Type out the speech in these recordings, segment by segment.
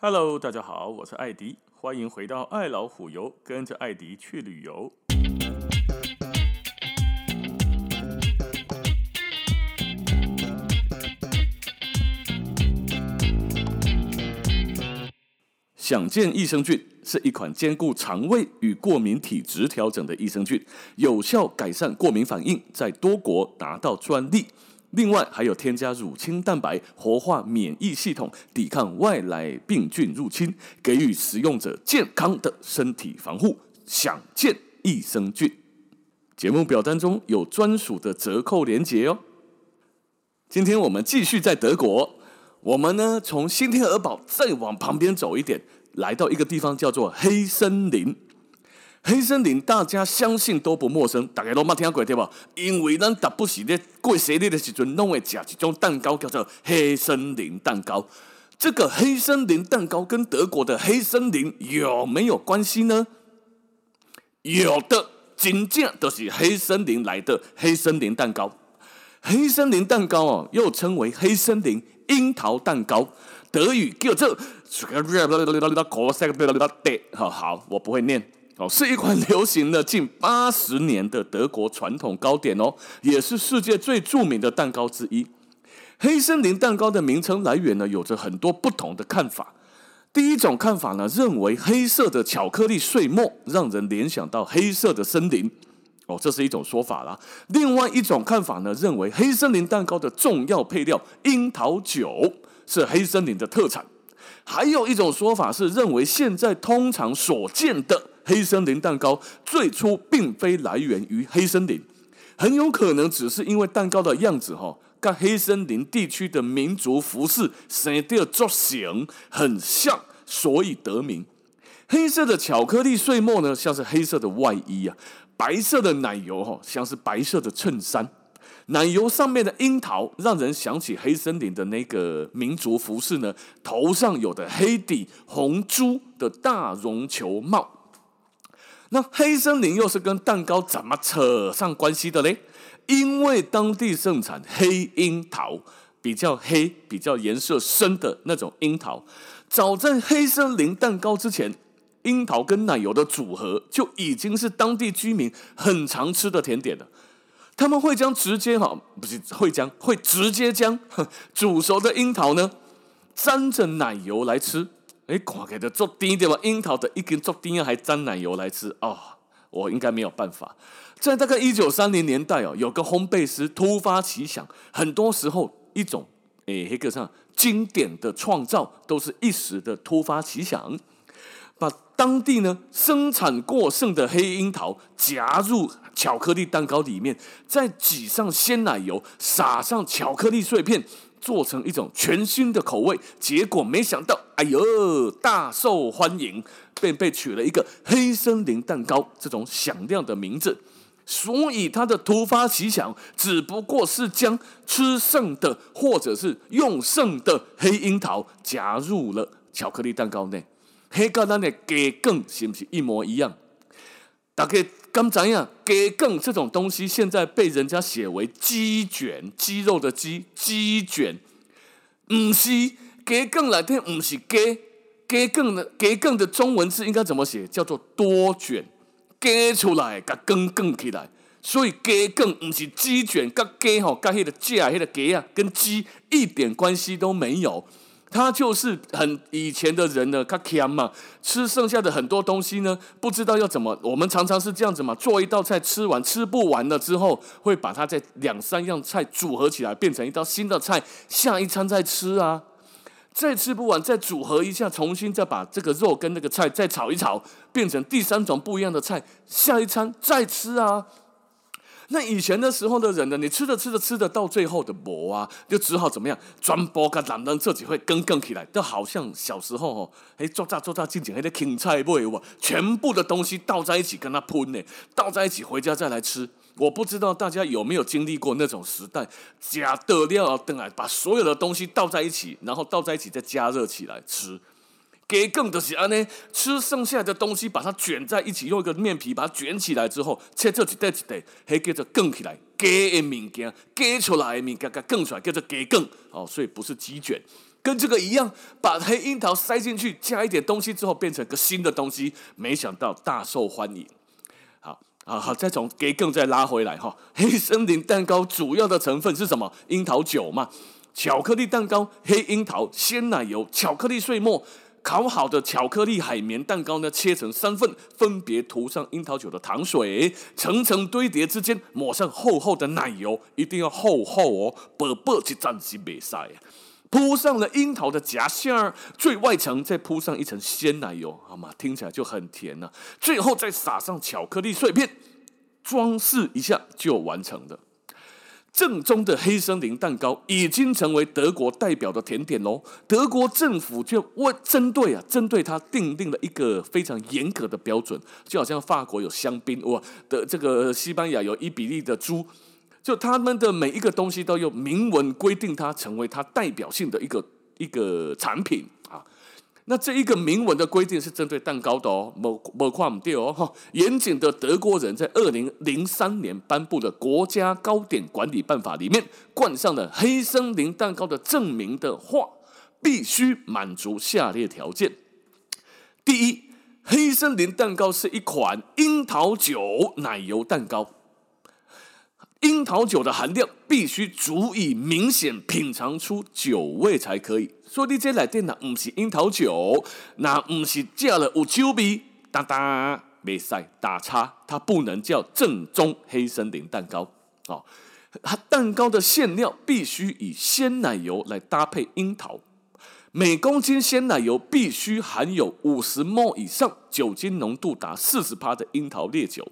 Hello，大家好，我是艾迪，欢迎回到爱老虎游，跟着艾迪去旅游。想见益生菌是一款兼顾肠胃与过敏体质调整的益生菌，有效改善过敏反应，在多国拿到专利。另外还有添加乳清蛋白，活化免疫系统，抵抗外来病菌入侵，给予使用者健康的身体防护。想见益生菌，节目表单中有专属的折扣链接哦。今天我们继续在德国，我们呢从新天鹅堡再往旁边走一点。来到一个地方叫做黑森林，黑森林大家相信都不陌生，大家都没听过对吧？因为咱打不起的过生日的时阵，弄会吃一种蛋糕叫做黑森林蛋糕。这个黑森林蛋糕跟德国的黑森林有没有关系呢？有的，真正都是黑森林来的黑森林蛋糕。黑森林蛋糕哦，又称为黑森林樱桃蛋糕。德语叫做好好，我不会念哦，是一款 流行了近八十年的德国传统糕点哦，也是世界最著名的蛋糕之一。黑森林蛋糕的名称来源呢，有着很多不同的看法。第一种看法呢，认为黑色的巧克力碎末让人联想到黑色的森林哦，这是一种说法啦。另外一种看法呢，认为黑森林蛋糕的重要配料樱桃酒。是黑森林的特产，还有一种说法是认为现在通常所见的黑森林蛋糕最初并非来源于黑森林，很有可能只是因为蛋糕的样子哈，跟黑森林地区的民族服饰生的造型很像，所以得名。黑色的巧克力碎末呢，像是黑色的外衣啊；白色的奶油哈，像是白色的衬衫。奶油上面的樱桃，让人想起黑森林的那个民族服饰呢，头上有的黑底红珠的大绒球帽。那黑森林又是跟蛋糕怎么扯上关系的嘞？因为当地盛产黑樱桃，比较黑、比较颜色深的那种樱桃。早在黑森林蛋糕之前，樱桃跟奶油的组合就已经是当地居民很常吃的甜点了。他们会将直接哈，不是会将会直接将 煮熟的樱桃呢沾着奶油来吃。哎，看起来的做甜点吧，樱桃的一根做甜还沾奶油来吃啊、哦！我应该没有办法。在大概一九三零年代哦，有个烘焙师突发奇想，很多时候一种诶，黑格上经典的创造都是一时的突发奇想。把当地呢生产过剩的黑樱桃夹入巧克力蛋糕里面，再挤上鲜奶油，撒上巧克力碎片，做成一种全新的口味。结果没想到，哎呦，大受欢迎，便被取了一个黑森林蛋糕这种响亮的名字。所以他的突发奇想，只不过是将吃剩的或者是用剩的黑樱桃夹入了巧克力蛋糕内。黑跟咱的鸡梗是不是一模一样？大家刚知影鸡梗这种东西，现在被人家写为鸡卷，鸡肉的鸡，鸡卷，不是鸡梗来听，不是鸡，鸡梗的鸡梗的中文字应该怎么写？叫做多卷，鸡出来甲梗梗起来，所以鸡梗不是鸡卷，甲鸡吼，甲迄个架，迄个鸡啊，跟鸡一点关系都没有。他就是很以前的人呢，他强嘛，吃剩下的很多东西呢，不知道要怎么。我们常常是这样子嘛，做一道菜吃完吃不完了之后，会把它再两三样菜组合起来，变成一道新的菜，下一餐再吃啊。再吃不完，再组合一下，重新再把这个肉跟那个菜再炒一炒，变成第三种不一样的菜，下一餐再吃啊。那以前的时候的人呢，你吃着吃着吃着，到最后的馍啊，就只好怎么样，转播个懒人自己会更更起来，就好像小时候哦，哎，做炸做炸，进前还得芹菜味哇，全部的东西倒在一起跟它喷呢，倒在一起回家再来吃。我不知道大家有没有经历过那种时代，加的料等来把所有的东西倒在一起，然后倒在一起再加热起来吃。给更的是安呢，吃剩下的东西，把它卷在一起，用一个面皮把它卷起来之后，切这一袋一袋，还叫做更起来，给的物件，给出来的物件，给更出来，叫做给更哦，所以不是鸡卷。跟这个一样，把黑樱桃塞进去，加一点东西之后，变成个新的东西，没想到大受欢迎。啊，好，再从给更再拉回来哈。黑森林蛋糕主要的成分是什么？樱桃酒嘛，巧克力蛋糕，黑樱桃，鲜奶油，巧克力碎末。烤好的巧克力海绵蛋糕呢，切成三份，分别涂上樱桃酒的糖水，层层堆叠之间抹上厚厚的奶油，一定要厚厚哦，薄薄去蘸起比赛。铺上了樱桃的夹馅儿，最外层再铺上一层鲜奶油，好吗？听起来就很甜了。最后再撒上巧克力碎片，装饰一下就完成了。正宗的黑森林蛋糕已经成为德国代表的甜点喽。德国政府就为针对啊，针对它订定了一个非常严格的标准，就好像法国有香槟，哇的这个西班牙有伊比利的猪，就他们的每一个东西都有明文规定，它成为它代表性的一个一个产品啊。那这一个明文的规定是针对蛋糕的哦，某某块唔对哦哈。严谨的德国人在二零零三年颁布的国家糕点管理办法里面，冠上了黑森林蛋糕的证明的话，必须满足下列条件：第一，黑森林蛋糕是一款樱桃酒奶油蛋糕。樱桃酒的含量必须足以明显品尝出酒味才可以。所以你这来电呢，不是樱桃酒，那不是加了有酒味，哒哒，没赛打叉，它不能叫正宗黑森林蛋糕哦。它蛋糕的馅料必须以鲜奶油来搭配樱桃，每公斤鲜奶油必须含有五十 ml 以上酒精浓度达四十帕的樱桃烈酒。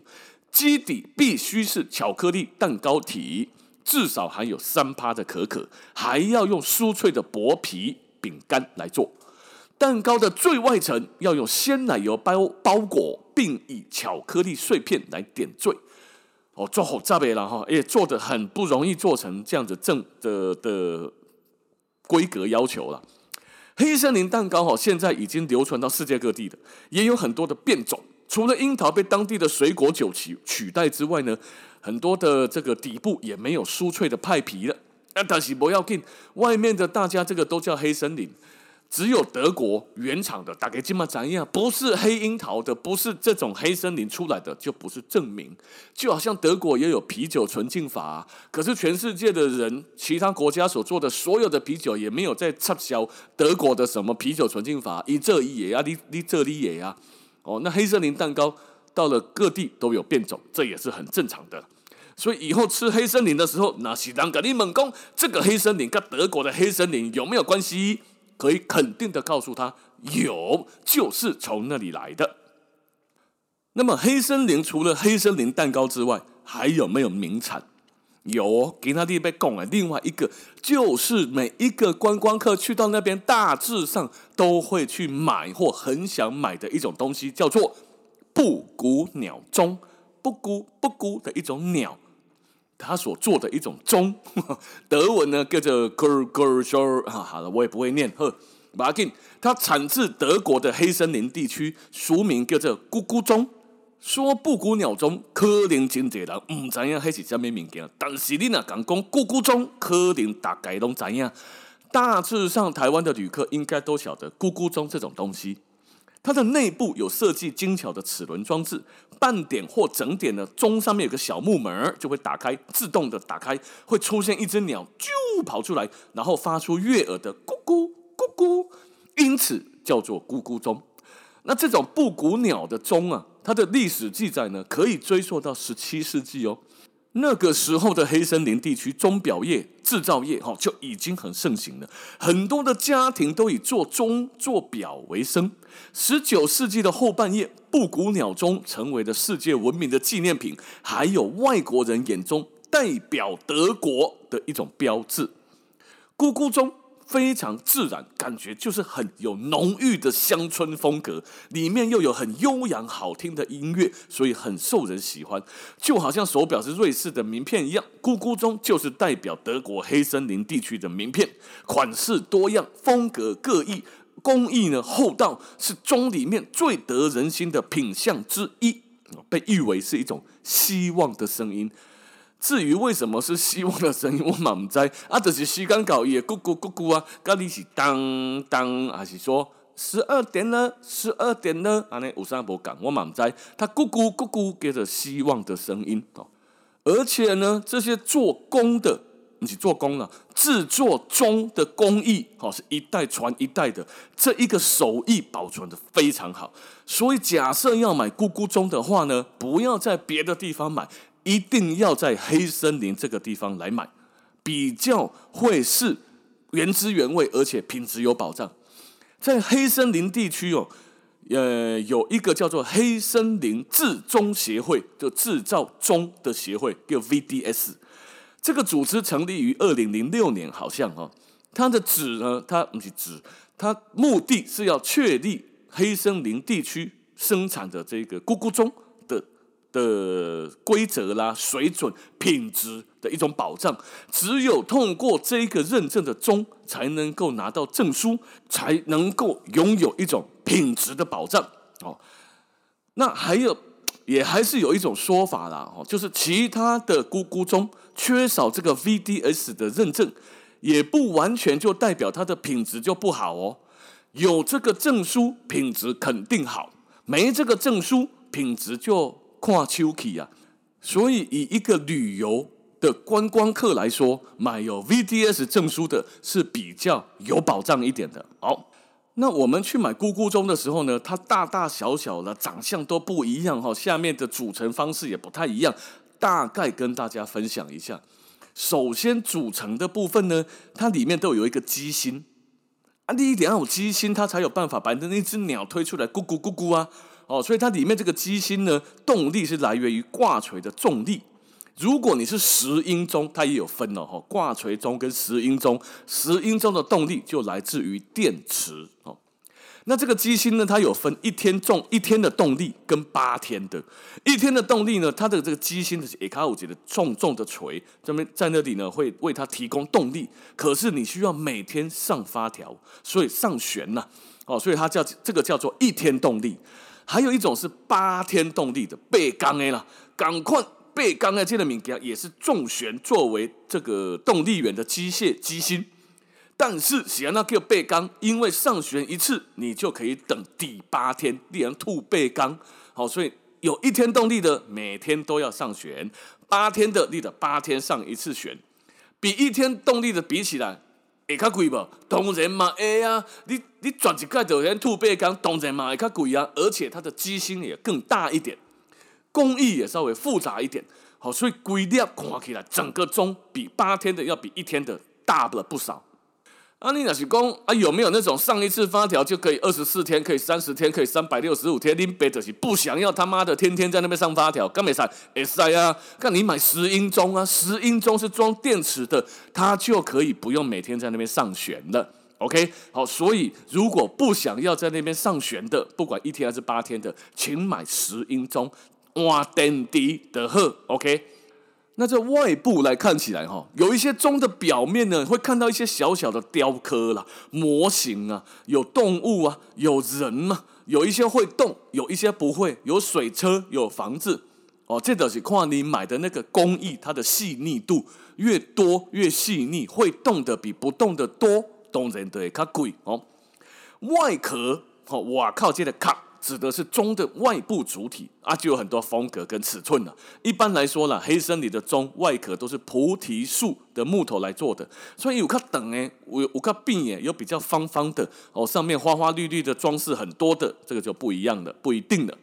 基底必须是巧克力蛋糕体，至少含有三趴的可可，还要用酥脆的薄皮饼干来做。蛋糕的最外层要用鲜奶油包包裹，并以巧克力碎片来点缀。哦，做好炸呗了哈，也做得很不容易做成这样子正的的规格要求了。黑森林蛋糕哈，现在已经流传到世界各地的，也有很多的变种。除了樱桃被当地的水果酒取取代之外呢，很多的这个底部也没有酥脆的派皮了。啊，但是不要紧，外面的大家这个都叫黑森林，只有德国原厂的，大概这么怎样？不是黑樱桃的，不是这种黑森林出来的，就不是证明。就好像德国也有啤酒纯净法啊，可是全世界的人，其他国家所做的所有的啤酒也没有在插销德国的什么啤酒纯净法，一这一也啊，你你这里也啊。哦，那黑森林蛋糕到了各地都有变种，这也是很正常的。所以以后吃黑森林的时候，那是当跟你猛攻这个黑森林跟德国的黑森林有没有关系？可以肯定的告诉他，有，就是从那里来的。那么黑森林除了黑森林蛋糕之外，还有没有名产？有，给他弟被供了。另外一个就是每一个观光客去到那边，大致上都会去买或很想买的一种东西，叫做布谷鸟钟。布谷布谷的一种鸟，它所做的一种钟，德文呢叫做 Kugelschreiber。好了，我也不会念。呵，马金，它产自德国的黑森林地区，俗名叫做咕咕钟。说布谷鸟钟，可能真济人唔知影迄是啥物物件，但是你若讲讲咕咕钟，可能大概拢知影。大致上，台湾的旅客应该都晓得咕咕钟这种东西。它的内部有设计精巧的齿轮装置，半点或整点的钟上面有个小木门，就会打开，自动的打开，会出现一只鸟，啾跑出来，然后发出悦耳的咕咕咕咕，因此叫做咕咕钟。那这种布谷鸟的钟啊。它的历史记载呢，可以追溯到十七世纪哦。那个时候的黑森林地区钟表业制造业哈就已经很盛行了，很多的家庭都以做钟做表为生。十九世纪的后半叶，布谷鸟钟成为了世界闻名的纪念品，还有外国人眼中代表德国的一种标志。咕咕钟。非常自然，感觉就是很有浓郁的乡村风格，里面又有很悠扬好听的音乐，所以很受人喜欢。就好像手表是瑞士的名片一样，咕咕钟就是代表德国黑森林地区的名片，款式多样，风格各异，工艺呢厚道，是钟里面最得人心的品相之一，被誉为是一种希望的声音。至于为什么是希望的声音，我嘛不知。啊，就是时间到也咕咕咕咕啊，到底是当当还是说十二点呢，十二点呢，安尼有啥无讲，我嘛不知道，它咕咕咕咕给着希望的声音哦。而且呢，这些做工的，你做工了，制作钟的工艺，好是一代传一代的，这一个手艺保存得非常好。所以假设要买咕咕钟的话呢，不要在别的地方买，一定要在黑森林这个地方来买，比较会是原汁原味，而且品质有保障。在黑森林地区哦。呃，有一个叫做黑森林制钟协会，就制造钟的协会，叫 VDS。这个组织成立于二零零六年，好像哦，它的旨呢，它不是旨，它目的是要确立黑森林地区生产的这个咕咕钟的规则啦、水准、品质的一种保障。只有通过这个认证的钟，才能够拿到证书，才能够拥有一种。品质的保障哦，那还有也还是有一种说法啦哦，就是其他的咕咕钟缺少这个 VDS 的认证，也不完全就代表它的品质就不好哦。有这个证书，品质肯定好；没这个证书，品质就看手气啊。所以以一个旅游的观光客来说，买有 VDS 证书的是比较有保障一点的。好。那我们去买咕咕钟的时候呢，它大大小小的长相都不一样哈，下面的组成方式也不太一样，大概跟大家分享一下。首先组成的部分呢，它里面都有一个机芯啊，第一定要有机芯，它才有办法把那只鸟推出来咕咕咕咕啊，哦，所以它里面这个机芯呢，动力是来源于挂锤的重力。如果你是石英钟，它也有分哦，哈，挂锤钟跟石英钟，石英钟的动力就来自于电池哦。那这个机芯呢，它有分一天重一天的动力跟八天的。一天的动力呢，它的这个机芯是 A 卡五级的重重的锤，这边在那里呢会为它提供动力。可是你需要每天上发条，所以上旋呐，哦，所以它叫这个叫做一天动力。还有一种是八天动力的背钢 A 啦，赶快。背钢的这个物件也是重旋作为这个动力源的机械机芯，但是喜欢那个背钢，因为上旋一次你就可以等第八天，令人吐背钢。好，所以有一天动力的每天都要上旋，八天的你的八天上一次旋，比一天动力的比起来会较贵无？当然嘛，会啊，你你转一盖就先吐白钢，当然嘛会较贵啊，而且它的机芯也更大一点。工艺也稍微复杂一点，好，所以规粒看起来整个钟比八天的要比一天的大了不少。啊，你那是讲啊，有没有那种上一次发条就可以二十四天，可以三十天，可以三百六十五天？你别的是不想要他妈的天天在那边上发条，干没啥？哎塞啊！看你买石英钟啊，石英钟是装电池的，它就可以不用每天在那边上旋了。OK，好，所以如果不想要在那边上旋的，不管一天还是八天的，请买石英钟。哇，电池的呵，OK。那这外部来看起来哈，有一些钟的表面呢，会看到一些小小的雕刻啦、模型啊，有动物啊，有人嘛，有一些会动，有一些不会，有水车，有房子。哦，这都是看你买的那个工艺，它的细腻度越多越细腻，会动的比不动的多，当然就会较贵哦。外壳，哦，哇靠，这个卡。指的是钟的外部主体啊，就有很多风格跟尺寸了。一般来说啦，黑森林的钟外壳都是菩提树的木头来做的，所以有较长诶，有有较扁诶，有比较方方的哦，上面花花绿绿的装饰很多的，这个就不一样的，不一定的。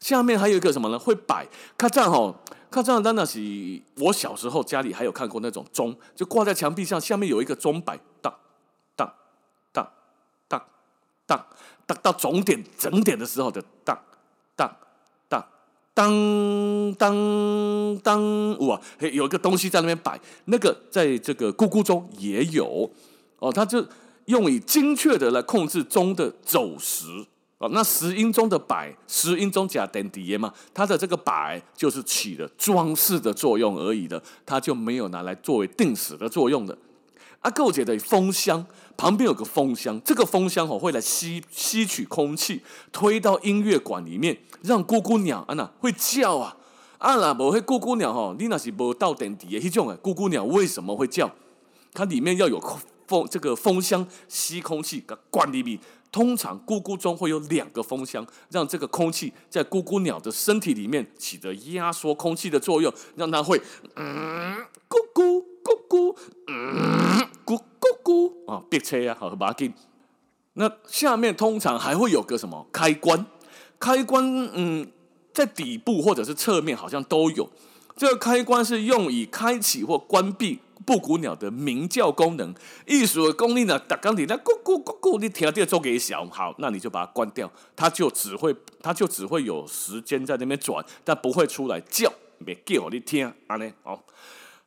下面还有一个什么呢？会摆，看这样吼，看这样，当然是我小时候家里还有看过那种钟，就挂在墙壁上，下面有一个钟摆，当当当当当。到到总点整点的时候的当当当当当当哇，有一个东西在那边摆，那个在这个咕咕钟也有哦，它就用以精确的来控制钟的走时哦。那石英钟的摆，石英钟加点底嘛，它的这个摆就是起了装饰的作用而已的，它就没有拿来作为定时的作用的。啊，够姐的风箱。旁边有个风箱，这个风箱哦会来吸吸取空气，推到音乐馆里面，让咕咕鸟啊那会叫啊，啊啦，无迄咕咕鸟吼，你那是无到电池的迄种诶，咕咕鸟为什么会叫？它里面要有风，这个风箱吸空气，个关里面。通常咕咕中会有两个风箱，让这个空气在咕咕鸟的身体里面起着压缩空气的作用，让它会嗯咕咕咕咕嗯咕咕啊，别车啊，好把它那下面通常还会有个什么开关？开关嗯，在底部或者是侧面好像都有。这个开关是用以开启或关闭。布谷鸟的鸣叫功能，艺术的功力呢？打钢铁，那咕咕咕咕，你听到这个给小好，那你就把它关掉，它就只会，它就只会有时间在那边转，但不会出来叫，别叫你听，安尼哦。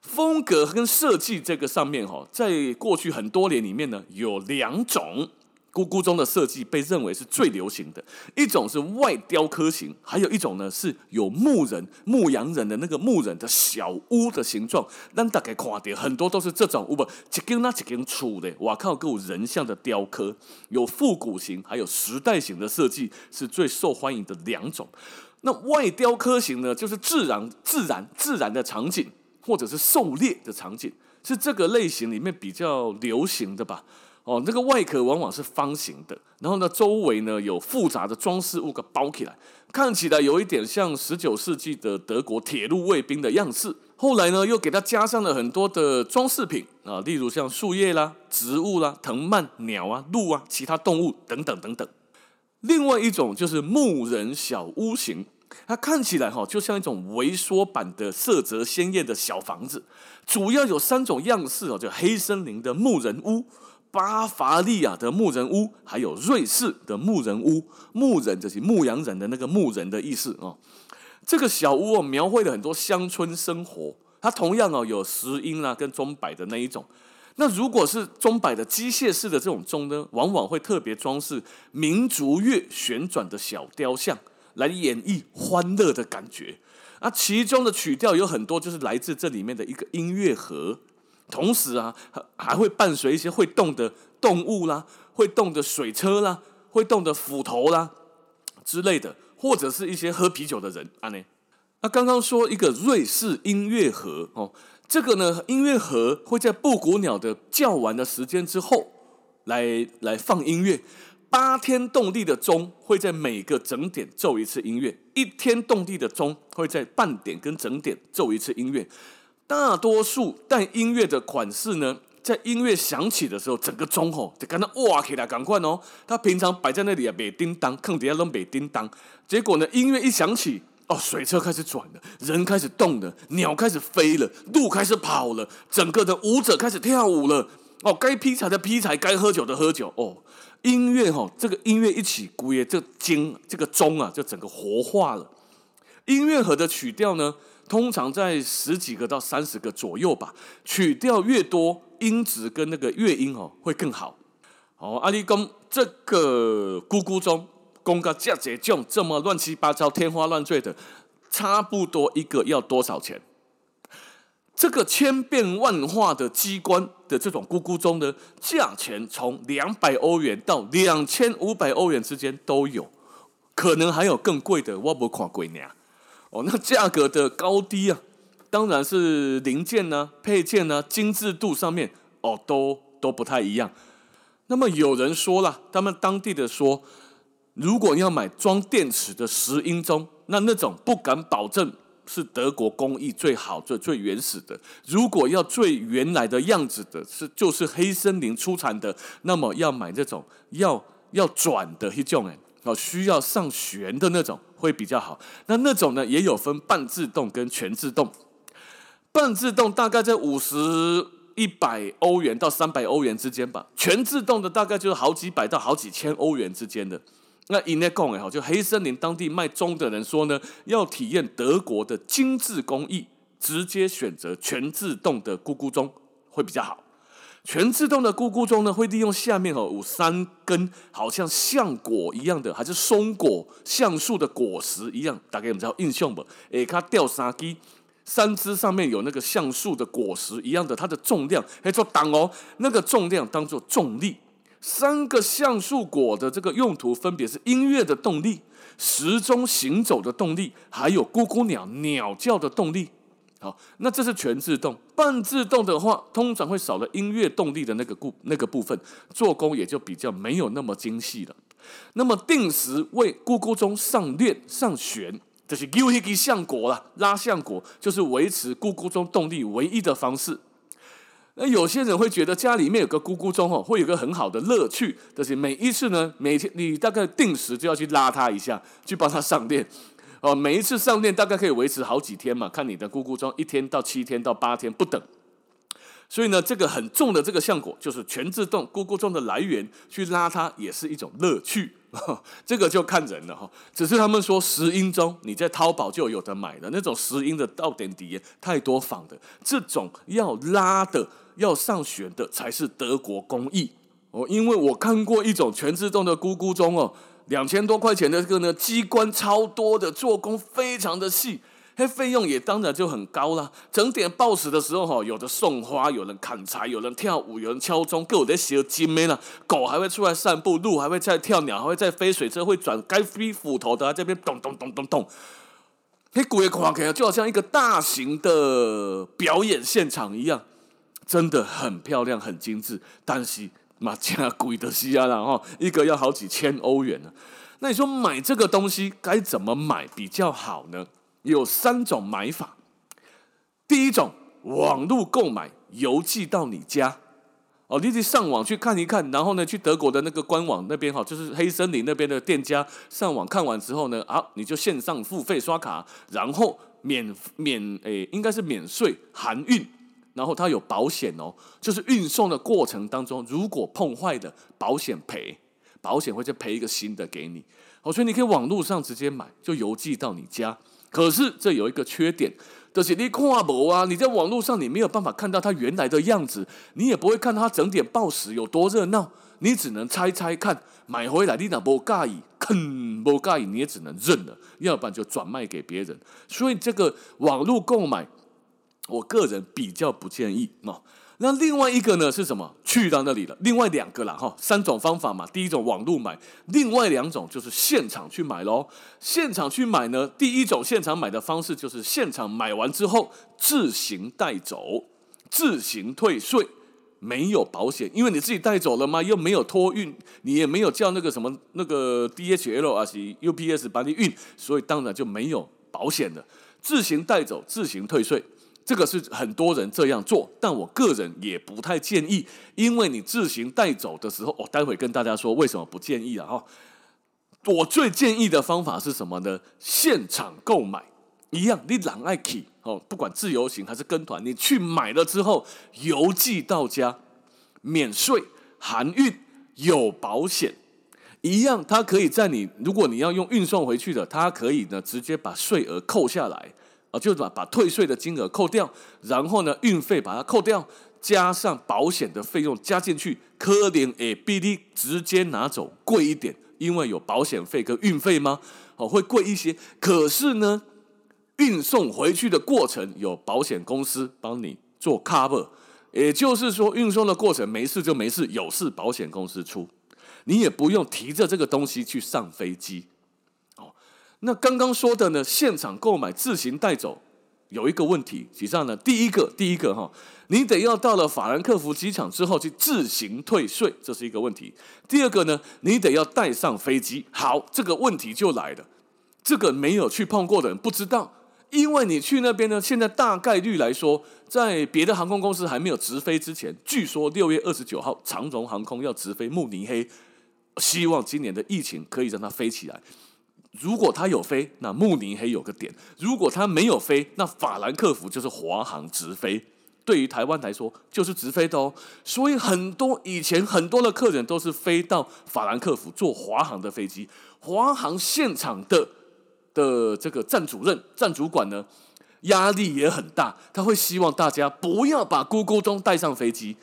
风格跟设计这个上面哈，在过去很多年里面呢，有两种。咕咕钟的设计被认为是最流行的，一种是外雕刻型，还有一种呢是有牧人、牧羊人的那个牧人的小屋的形状。那大概看到很多都是这种屋不，一根那一根粗的，哇靠，够人像的雕刻，有复古型，还有时代型的设计，是最受欢迎的两种。那外雕刻型呢，就是自然、自然、自然的场景，或者是狩猎的场景，是这个类型里面比较流行的吧。哦，那个外壳往往是方形的，然后呢，周围呢有复杂的装饰物给包起来，看起来有一点像十九世纪的德国铁路卫兵的样式。后来呢，又给它加上了很多的装饰品啊，例如像树叶啦、植物啦、藤蔓、鸟啊、鹿啊、其他动物等等等等。另外一种就是牧人小屋型，它看起来哈就像一种微缩版的色泽鲜艳的小房子，主要有三种样式哦，就黑森林的牧人屋。巴伐利亚的牧人屋，还有瑞士的牧人屋，牧人就是牧羊人的那个牧人的意思哦。这个小屋哦，描绘了很多乡村生活。它同样哦，有石英啊跟钟摆的那一种。那如果是钟摆的机械式的这种钟呢，往往会特别装饰民族乐旋转的小雕像，来演绎欢乐的感觉。啊，其中的曲调有很多，就是来自这里面的一个音乐盒。同时啊，还还会伴随一些会动的动物啦，会动的水车啦，会动的斧头啦之类的，或者是一些喝啤酒的人啊呢。那刚刚说一个瑞士音乐盒哦，这个呢，音乐盒会在布谷鸟的叫完的时间之后来来放音乐。八天动地的钟会在每个整点奏一次音乐，一天动地的钟会在半点跟整点奏一次音乐。大多数带音乐的款式呢，在音乐响起的时候，整个钟吼就跟它哇起来，赶快哦！它平常摆在那里啊，没叮当，坑底下都没叮当。结果呢，音乐一响起，哦，水车开始转了，人开始动了，鸟开始飞了，鹿开始跑了，整个的舞者开始跳舞了。哦，该劈柴的劈柴，该喝酒的喝酒。哦，音乐吼，这个音乐一起鼓耶，这经这个钟啊，就整个活化了。音乐盒的曲调呢，通常在十几个到三十个左右吧，曲调越多，音质跟那个乐音哦会更好。哦，阿里公这个咕咕钟，公个价这种这么乱七八糟、天花乱坠的，差不多一个要多少钱？这个千变万化的机关的这种咕咕钟的价钱，从两百欧元到两千五百欧元之间都有，可能还有更贵的，我没看贵呢。哦，那价格的高低啊，当然是零件呢、啊、配件呢、啊、精致度上面哦，都都不太一样。那么有人说了，他们当地的说，如果要买装电池的石英钟，那那种不敢保证是德国工艺最好、最最原始的。如果要最原来的样子的，是就是黑森林出产的，那么要买这种要要转的一种哎。哦，需要上旋的那种会比较好。那那种呢，也有分半自动跟全自动。半自动大概在五十、一百欧元到三百欧元之间吧。全自动的大概就是好几百到好几千欧元之间的。那 in 那讲哎，就黑森林当地卖钟的人说呢，要体验德国的精致工艺，直接选择全自动的咕咕钟会比较好。全自动的咕咕钟呢，会利用下面哦有三根好像橡果一样的，还是松果、橡树的果实一样，大概你们知道印象吧？诶，它吊三支，三支上面有那个橡树的果实一样的，它的重量还做挡哦，那个重量当做重力，三个橡树果的这个用途分别是音乐的动力、时钟行走的动力，还有咕咕鸟鸟叫的动力。好，那这是全自动。半自动的话，通常会少了音乐动力的那个部那个部分，做工也就比较没有那么精细了。那么定时为咕咕钟上链上旋，这、就是 U H G 橡果啦，拉橡果就是维持咕咕钟动力唯一的方式。那有些人会觉得家里面有个咕咕钟哦，会有个很好的乐趣，就是每一次呢，每天你大概定时就要去拉它一下，去帮它上链。哦，每一次上链大概可以维持好几天嘛，看你的咕咕钟一天到七天到八天不等。所以呢，这个很重的这个效果就是全自动咕咕钟的来源，去拉它也是一种乐趣。这个就看人了哈。只是他们说石英钟你在淘宝就有的买的那种石英的到点底太多仿的，这种要拉的要上旋的才是德国工艺哦。因为我看过一种全自动的咕咕钟哦。两千多块钱的这个呢，机关超多的，做工非常的细，那费用也当然就很高啦。整点报时的时候哈，有的送花，有人砍柴，有人跳舞，有人敲钟，各有的写金没了。狗还会出来散步，鹿还会在跳，鸟还会在飞，水车会转，该飞斧头的在这边咚咚咚咚咚。那古也看起来就好像一个大型的表演现场一样，真的很漂亮，很精致，但是。嘛，加贵的西亚然后一个要好几千欧元呢。那你说买这个东西该怎么买比较好呢？有三种买法。第一种，网络购买，邮寄到你家。哦，你得上网去看一看，然后呢，去德国的那个官网那边哈，就是黑森林那边的店家上网看完之后呢，啊，你就线上付费刷卡，然后免免诶，应该是免税含运。然后它有保险哦，就是运送的过程当中，如果碰坏的，保险赔，保险会再赔一个新的给你。哦，所以你可以网络上直接买，就邮寄到你家。可是这有一个缺点，就是你看不啊，你在网络上你没有办法看到它原来的样子，你也不会看它整点报时有多热闹，你只能猜猜看。买回来你哪不介意，肯 不介意你也只能认了，要不然就转卖给别人。所以这个网络购买。我个人比较不建议哦。那另外一个呢是什么？去到那里了。另外两个啦哈，三种方法嘛。第一种网络买，另外两种就是现场去买喽。现场去买呢，第一种现场买的方式就是现场买完之后自行带走，自行退税，没有保险，因为你自己带走了嘛，又没有托运，你也没有叫那个什么那个 DHL 啊，是 UPS 帮你运，所以当然就没有保险了。自行带走，自行退税。这个是很多人这样做，但我个人也不太建议，因为你自行带走的时候，我、待会跟大家说为什么不建议了哈。我最建议的方法是什么呢？现场购买一样，你懒爱去哦，不管自由行还是跟团，你去买了之后，邮寄到家，免税、含运、有保险，一样，它可以在你如果你要用运送回去的，它可以呢直接把税额扣下来。啊，就是把把退税的金额扣掉，然后呢，运费把它扣掉，加上保险的费用加进去，可能诶比你直接拿走贵一点，因为有保险费跟运费吗？哦，会贵一些。可是呢，运送回去的过程有保险公司帮你做 cover，也就是说，运送的过程没事就没事，有事保险公司出，你也不用提着这个东西去上飞机。那刚刚说的呢，现场购买自行带走，有一个问题，实际上呢，第一个，第一个哈，你得要到了法兰克福机场之后去自行退税，这是一个问题。第二个呢，你得要带上飞机。好，这个问题就来了，这个没有去碰过的人不知道，因为你去那边呢，现在大概率来说，在别的航空公司还没有直飞之前，据说六月二十九号长荣航空要直飞慕尼黑，希望今年的疫情可以让它飞起来。如果他有飞，那慕尼黑有个点；如果他没有飞，那法兰克福就是华航直飞。对于台湾来说，就是直飞的哦。所以很多以前很多的客人都是飞到法兰克福坐华航的飞机。华航现场的的这个站主任、站主管呢，压力也很大，他会希望大家不要把咕咕钟带上飞机。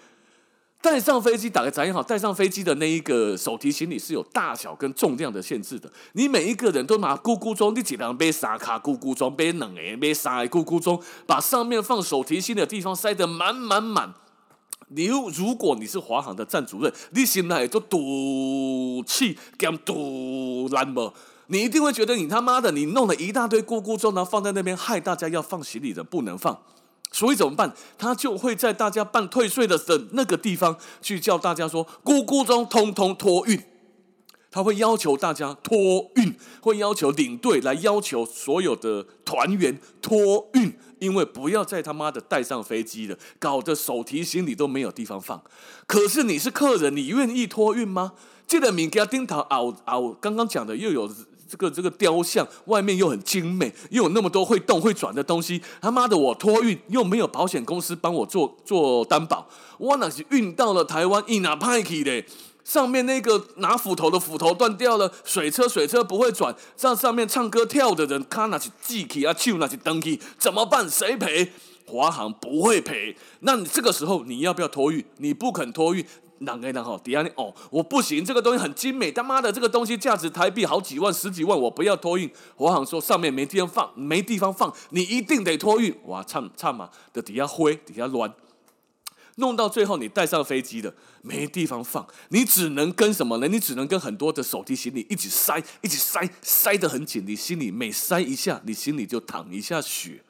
带上飞机打个杂也好，带上飞机的那一个手提行李是有大小跟重量的限制的。你每一个人都拿咕咕钟，你几辆背三卡咕咕钟，背两个背三个咕咕钟，把上面放手提行李的地方塞得满满满。你如果你是华航的站主任，你心内就赌气跟赌烂么？你一定会觉得你他妈的，你弄了一大堆咕咕钟，然后放在那边，害大家要放行李的不能放。所以怎么办？他就会在大家办退税的的那个地方去叫大家说：“咕咕钟通通托运。”他会要求大家托运，会要求领队来要求所有的团员托运，因为不要再他妈的带上飞机了，搞得手提行李都没有地方放。可是你是客人，你愿意托运吗？记得明给他钉头熬熬，刚刚讲的又有。这个这个雕像外面又很精美，又有那么多会动会转的东西，他妈的我托运又没有保险公司帮我做做担保，我哪是运到了台湾一拿派去的，上面那个拿斧头的斧头断掉了，水车水车不会转，上上面唱歌跳的人，他那是记起啊，手那是登起，怎么办？谁赔？华航不会赔。那你这个时候你要不要托运？你不肯托运。哪个哪好？底下哦，我不行，这个东西很精美，他妈的，这个东西价值台币好几万、十几万，我不要托运。我想说上面没地方放，没地方放，你一定得托运。哇，唱唱嘛的底下灰，底下乱，弄到最后你带上飞机的没地方放，你只能跟什么呢？你只能跟很多的手提行李一起塞，一起塞，塞得很紧。你心里每塞一下，你心里就淌一下血。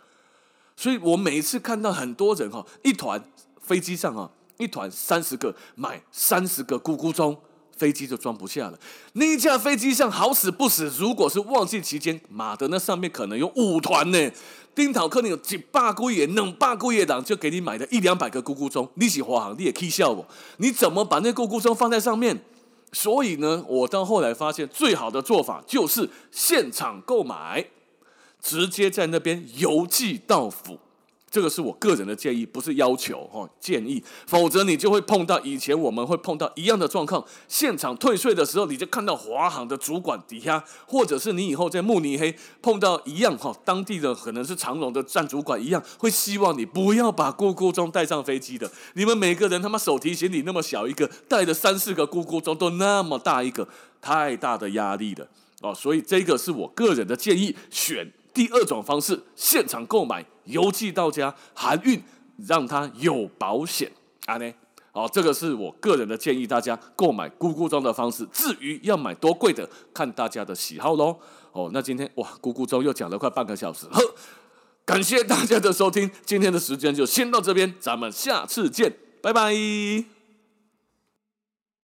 所以我每一次看到很多人哈，一团飞机上啊。一团三十个买三十个咕咕钟，飞机就装不下了。那一架飞机上好死不死，如果是旺季期间，妈的那上面可能有五团呢。丁讨克，你有几百个亿，两百个亿档就给你买了一两百个咕咕钟，你是华航，你也可以笑我。你怎么把那咕咕钟放在上面？所以呢，我到后来发现，最好的做法就是现场购买，直接在那边邮寄到府。这个是我个人的建议，不是要求哈，建议。否则你就会碰到以前我们会碰到一样的状况。现场退税的时候，你就看到华航的主管底下，或者是你以后在慕尼黑碰到一样哈，当地的可能是长荣的站主管一样，会希望你不要把咕咕钟带上飞机的。你们每个人他妈手提行李那么小一个，带着三四个咕咕钟都那么大一个，太大的压力了哦。所以这个是我个人的建议，选。第二种方式，现场购买，邮寄到家，含运，让它有保险。啊呢，好，这个是我个人的建议，大家购买咕咕钟的方式。至于要买多贵的，看大家的喜好喽。哦，那今天哇，咕咕钟又讲了快半个小时，呵，感谢大家的收听，今天的时间就先到这边，咱们下次见，拜拜。